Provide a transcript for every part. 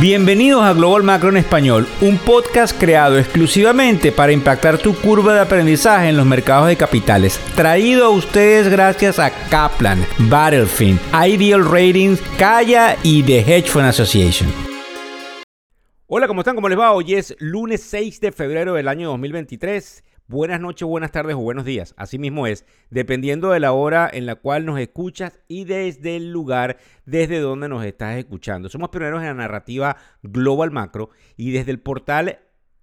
Bienvenidos a Global Macro en Español, un podcast creado exclusivamente para impactar tu curva de aprendizaje en los mercados de capitales. Traído a ustedes gracias a Kaplan, Battlefield, Ideal Ratings, Kaya y The Hedge Fund Association. Hola, ¿cómo están? ¿Cómo les va? Hoy es lunes 6 de febrero del año 2023 buenas noches, buenas tardes o buenos días. Así mismo es, dependiendo de la hora en la cual nos escuchas y desde el lugar desde donde nos estás escuchando. Somos pioneros en la narrativa Global Macro y desde el portal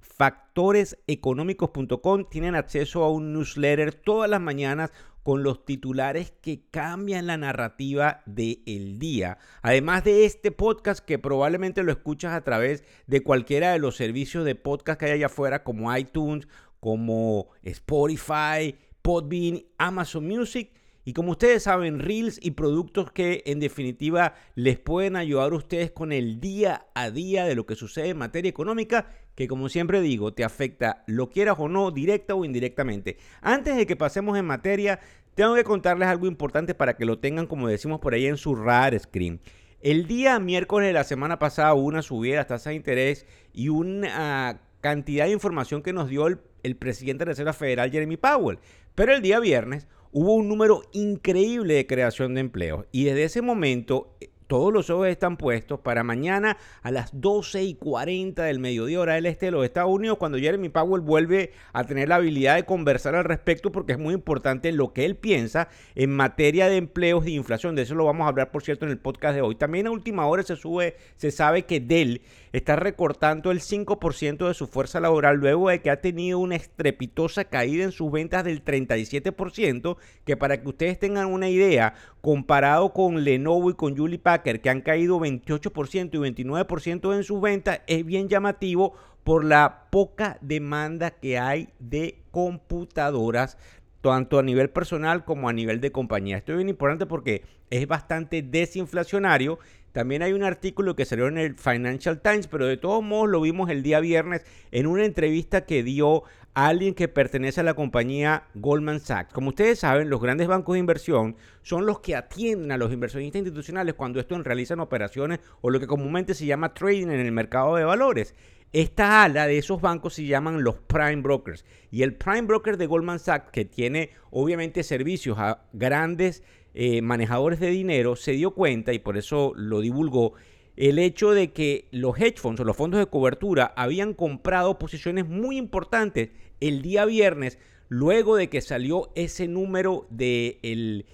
factoreseconómicos.com tienen acceso a un newsletter todas las mañanas con los titulares que cambian la narrativa del día. Además de este podcast que probablemente lo escuchas a través de cualquiera de los servicios de podcast que hay allá afuera como iTunes como Spotify, Podbean, Amazon Music y como ustedes saben, reels y productos que en definitiva les pueden ayudar a ustedes con el día a día de lo que sucede en materia económica, que como siempre digo, te afecta, lo quieras o no, directa o indirectamente. Antes de que pasemos en materia, tengo que contarles algo importante para que lo tengan, como decimos por ahí, en su radar screen. El día miércoles de la semana pasada hubo una subida de las tasas de interés y una cantidad de información que nos dio el, el presidente de la Reserva Federal, Jeremy Powell. Pero el día viernes hubo un número increíble de creación de empleos y desde ese momento todos los ojos están puestos para mañana a las 12 y 40 del mediodía hora del este de los Estados Unidos, cuando Jeremy Powell vuelve a tener la habilidad de conversar al respecto, porque es muy importante lo que él piensa en materia de empleos y inflación. De eso lo vamos a hablar, por cierto, en el podcast de hoy. También a última hora se sube, se sabe que Dell está recortando el 5% de su fuerza laboral luego de que ha tenido una estrepitosa caída en sus ventas del 37%, que para que ustedes tengan una idea, comparado con Lenovo y con Julie Packer, que han caído 28% y 29% en sus ventas, es bien llamativo por la poca demanda que hay de computadoras, tanto a nivel personal como a nivel de compañía. Esto es bien importante porque es bastante desinflacionario. También hay un artículo que salió en el Financial Times, pero de todos modos lo vimos el día viernes en una entrevista que dio alguien que pertenece a la compañía Goldman Sachs. Como ustedes saben, los grandes bancos de inversión son los que atienden a los inversionistas institucionales cuando estos realizan operaciones o lo que comúnmente se llama trading en el mercado de valores. Esta ala de esos bancos se llaman los prime brokers. Y el prime broker de Goldman Sachs, que tiene obviamente servicios a grandes eh, manejadores de dinero, se dio cuenta y por eso lo divulgó el hecho de que los hedge funds o los fondos de cobertura habían comprado posiciones muy importantes el día viernes luego de que salió ese número de eh,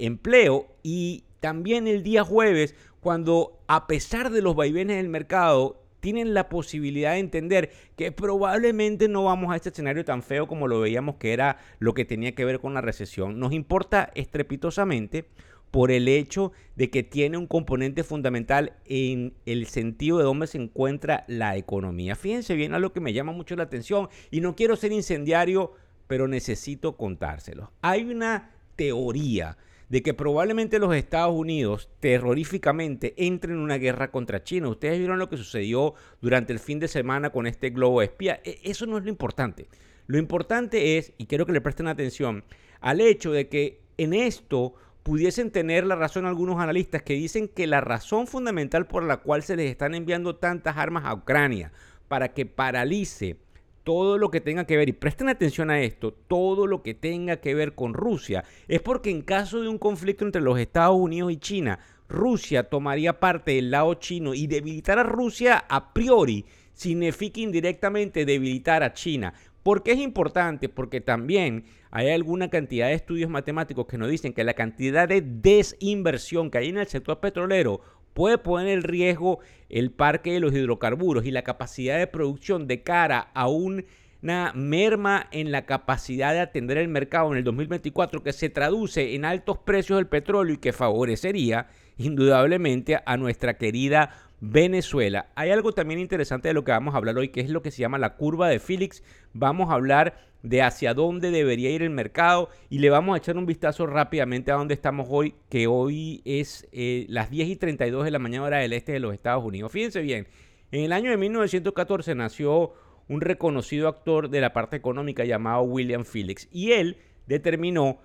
empleo y también el día jueves cuando a pesar de los vaivenes del mercado tienen la posibilidad de entender que probablemente no vamos a este escenario tan feo como lo veíamos que era lo que tenía que ver con la recesión. Nos importa estrepitosamente por el hecho de que tiene un componente fundamental en el sentido de dónde se encuentra la economía. Fíjense bien a lo que me llama mucho la atención y no quiero ser incendiario, pero necesito contárselo. Hay una teoría de que probablemente los Estados Unidos terroríficamente entren en una guerra contra China. Ustedes vieron lo que sucedió durante el fin de semana con este globo espía. E, eso no es lo importante. Lo importante es, y quiero que le presten atención, al hecho de que en esto pudiesen tener la razón algunos analistas que dicen que la razón fundamental por la cual se les están enviando tantas armas a Ucrania para que paralice todo lo que tenga que ver, y presten atención a esto, todo lo que tenga que ver con Rusia, es porque en caso de un conflicto entre los Estados Unidos y China, Rusia tomaría parte del lado chino y debilitar a Rusia a priori significa indirectamente debilitar a China. ¿Por qué es importante? Porque también hay alguna cantidad de estudios matemáticos que nos dicen que la cantidad de desinversión que hay en el sector petrolero puede poner en riesgo el parque de los hidrocarburos y la capacidad de producción de cara a una merma en la capacidad de atender el mercado en el 2024 que se traduce en altos precios del petróleo y que favorecería indudablemente a nuestra querida Venezuela. Hay algo también interesante de lo que vamos a hablar hoy, que es lo que se llama la curva de Félix. Vamos a hablar de hacia dónde debería ir el mercado y le vamos a echar un vistazo rápidamente a dónde estamos hoy, que hoy es eh, las 10 y 32 de la mañana hora del este de los Estados Unidos. Fíjense bien, en el año de 1914 nació un reconocido actor de la parte económica llamado William Felix y él determinó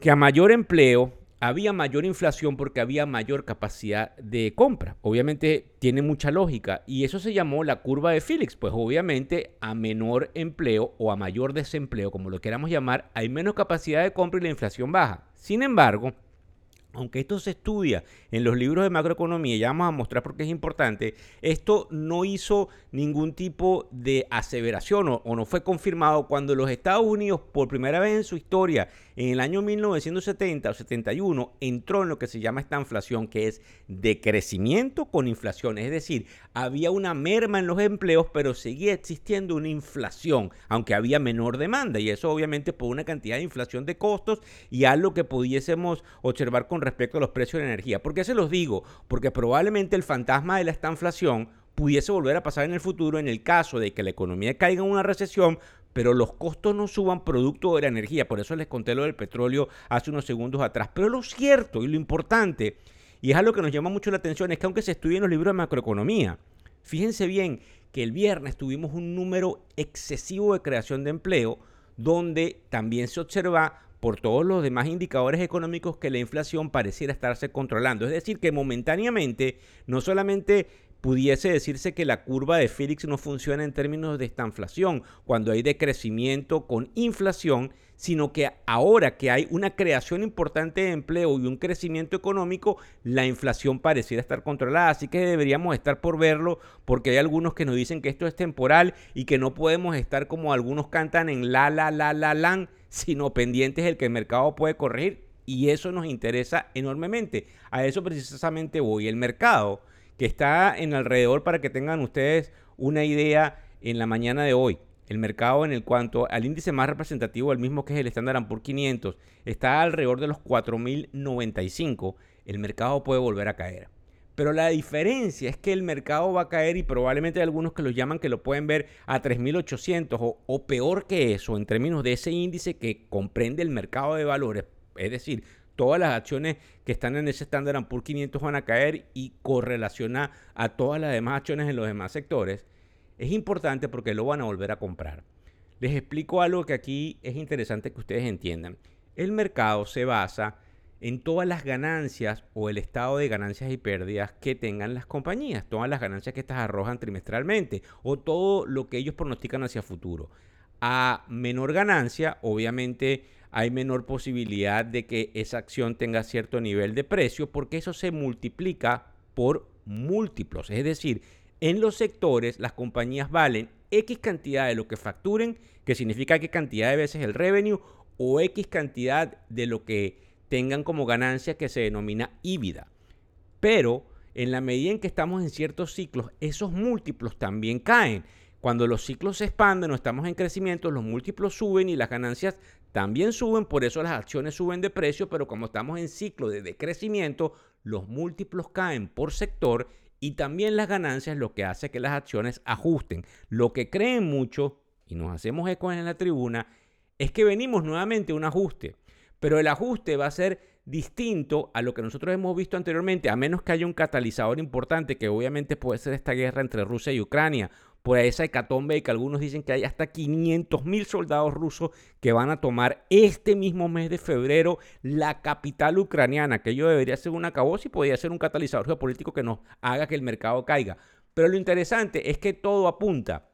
que a mayor empleo había mayor inflación porque había mayor capacidad de compra. Obviamente tiene mucha lógica y eso se llamó la curva de Felix, pues obviamente a menor empleo o a mayor desempleo, como lo queramos llamar, hay menos capacidad de compra y la inflación baja. Sin embargo, aunque esto se estudia en los libros de macroeconomía, ya vamos a mostrar por qué es importante, esto no hizo ningún tipo de aseveración o, no fue confirmado cuando los Estados Unidos por primera vez en su historia en el año 1970 o 71 entró en lo que se llama esta inflación, que es decrecimiento con inflación. Es decir, había una merma en los empleos, pero seguía existiendo una inflación, aunque había menor demanda. Y eso obviamente por una cantidad de inflación de costos y algo que pudiésemos observar con respecto a los precios de energía. ¿Por qué se los digo? Porque probablemente el fantasma de la estanflación pudiese volver a pasar en el futuro en el caso de que la economía caiga en una recesión, pero los costos no suban producto de la energía. Por eso les conté lo del petróleo hace unos segundos atrás. Pero lo cierto y lo importante, y es algo que nos llama mucho la atención, es que aunque se estudien los libros de macroeconomía, fíjense bien que el viernes tuvimos un número excesivo de creación de empleo, donde también se observa por todos los demás indicadores económicos que la inflación pareciera estarse controlando. Es decir, que momentáneamente no solamente pudiese decirse que la curva de Félix no funciona en términos de esta inflación, cuando hay decrecimiento con inflación, sino que ahora que hay una creación importante de empleo y un crecimiento económico, la inflación pareciera estar controlada. Así que deberíamos estar por verlo, porque hay algunos que nos dicen que esto es temporal y que no podemos estar como algunos cantan en la, la, la, la, la, sino pendientes del que el mercado puede corregir. Y eso nos interesa enormemente. A eso precisamente voy. El mercado que está en alrededor para que tengan ustedes una idea en la mañana de hoy. El mercado en el cuanto al índice más representativo, el mismo que es el Standard Poor's 500, está alrededor de los 4.095. El mercado puede volver a caer. Pero la diferencia es que el mercado va a caer y probablemente hay algunos que lo llaman que lo pueden ver a 3.800 o, o peor que eso en términos de ese índice que comprende el mercado de valores. Es decir, todas las acciones que están en ese Standard Poor's 500 van a caer y correlaciona a todas las demás acciones en los demás sectores, es importante porque lo van a volver a comprar. Les explico algo que aquí es interesante que ustedes entiendan. El mercado se basa en todas las ganancias o el estado de ganancias y pérdidas que tengan las compañías, todas las ganancias que estas arrojan trimestralmente o todo lo que ellos pronostican hacia futuro. A menor ganancia, obviamente hay menor posibilidad de que esa acción tenga cierto nivel de precio porque eso se multiplica por múltiplos. Es decir, en los sectores las compañías valen X cantidad de lo que facturen, que significa qué cantidad de veces el revenue, o X cantidad de lo que tengan como ganancia que se denomina híbrida. Pero en la medida en que estamos en ciertos ciclos, esos múltiplos también caen. Cuando los ciclos se expanden o estamos en crecimiento, los múltiplos suben y las ganancias también suben, por eso las acciones suben de precio, pero como estamos en ciclo de decrecimiento, los múltiplos caen por sector y también las ganancias, lo que hace que las acciones ajusten. Lo que creen mucho, y nos hacemos eco en la tribuna, es que venimos nuevamente a un ajuste, pero el ajuste va a ser distinto a lo que nosotros hemos visto anteriormente, a menos que haya un catalizador importante, que obviamente puede ser esta guerra entre Rusia y Ucrania, por esa hecatombe y que algunos dicen que hay hasta 500 mil soldados rusos que van a tomar este mismo mes de febrero la capital ucraniana, que ello debería ser una caboz y podría ser un catalizador geopolítico que nos haga que el mercado caiga. Pero lo interesante es que todo apunta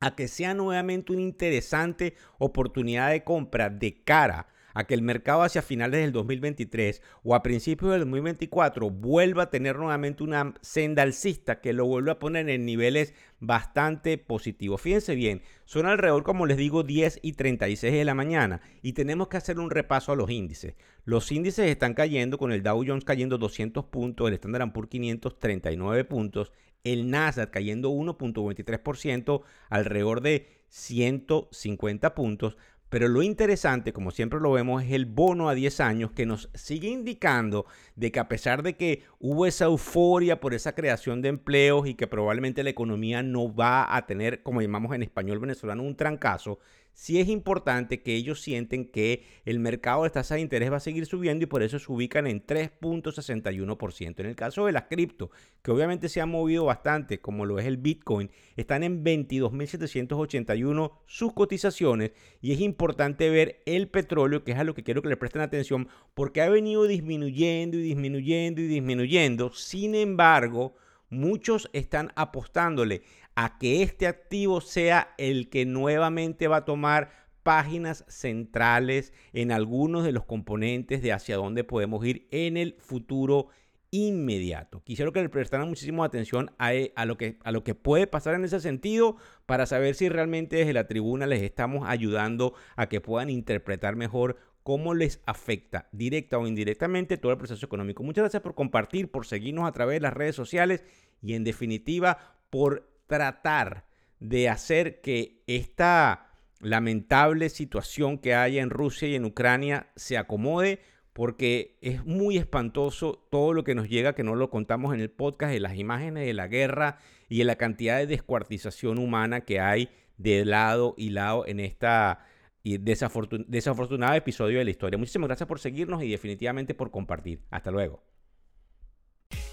a que sea nuevamente una interesante oportunidad de compra de cara a que el mercado hacia finales del 2023 o a principios del 2024 vuelva a tener nuevamente una senda alcista que lo vuelva a poner en niveles bastante positivos. Fíjense bien, son alrededor, como les digo, 10 y 36 de la mañana y tenemos que hacer un repaso a los índices. Los índices están cayendo con el Dow Jones cayendo 200 puntos, el Standard Poor's 539 puntos, el Nasdaq cayendo 1.23%, alrededor de 150 puntos. Pero lo interesante, como siempre lo vemos, es el bono a 10 años que nos sigue indicando de que a pesar de que hubo esa euforia por esa creación de empleos y que probablemente la economía no va a tener, como llamamos en español venezolano, un trancazo, sí es importante que ellos sienten que el mercado de tasas de interés va a seguir subiendo y por eso se ubican en 3.61%. En el caso de las cripto, que obviamente se han movido bastante, como lo es el Bitcoin, están en 22.781 sus cotizaciones y es importante ver el petróleo, que es a lo que quiero que le presten atención, porque ha venido disminuyendo y disminuyendo y disminuyendo. Sin embargo, muchos están apostándole a que este activo sea el que nuevamente va a tomar páginas centrales en algunos de los componentes de hacia dónde podemos ir en el futuro inmediato. Quisiera que le prestaran muchísima atención a, e, a, lo que, a lo que puede pasar en ese sentido para saber si realmente desde la tribuna les estamos ayudando a que puedan interpretar mejor cómo les afecta directa o indirectamente todo el proceso económico. Muchas gracias por compartir, por seguirnos a través de las redes sociales y en definitiva por tratar de hacer que esta lamentable situación que haya en Rusia y en Ucrania se acomode porque es muy espantoso todo lo que nos llega, que no lo contamos en el podcast, de las imágenes de la guerra y de la cantidad de descuartización humana que hay de lado y lado en esta desafortunado episodio de la historia. Muchísimas gracias por seguirnos y definitivamente por compartir. Hasta luego.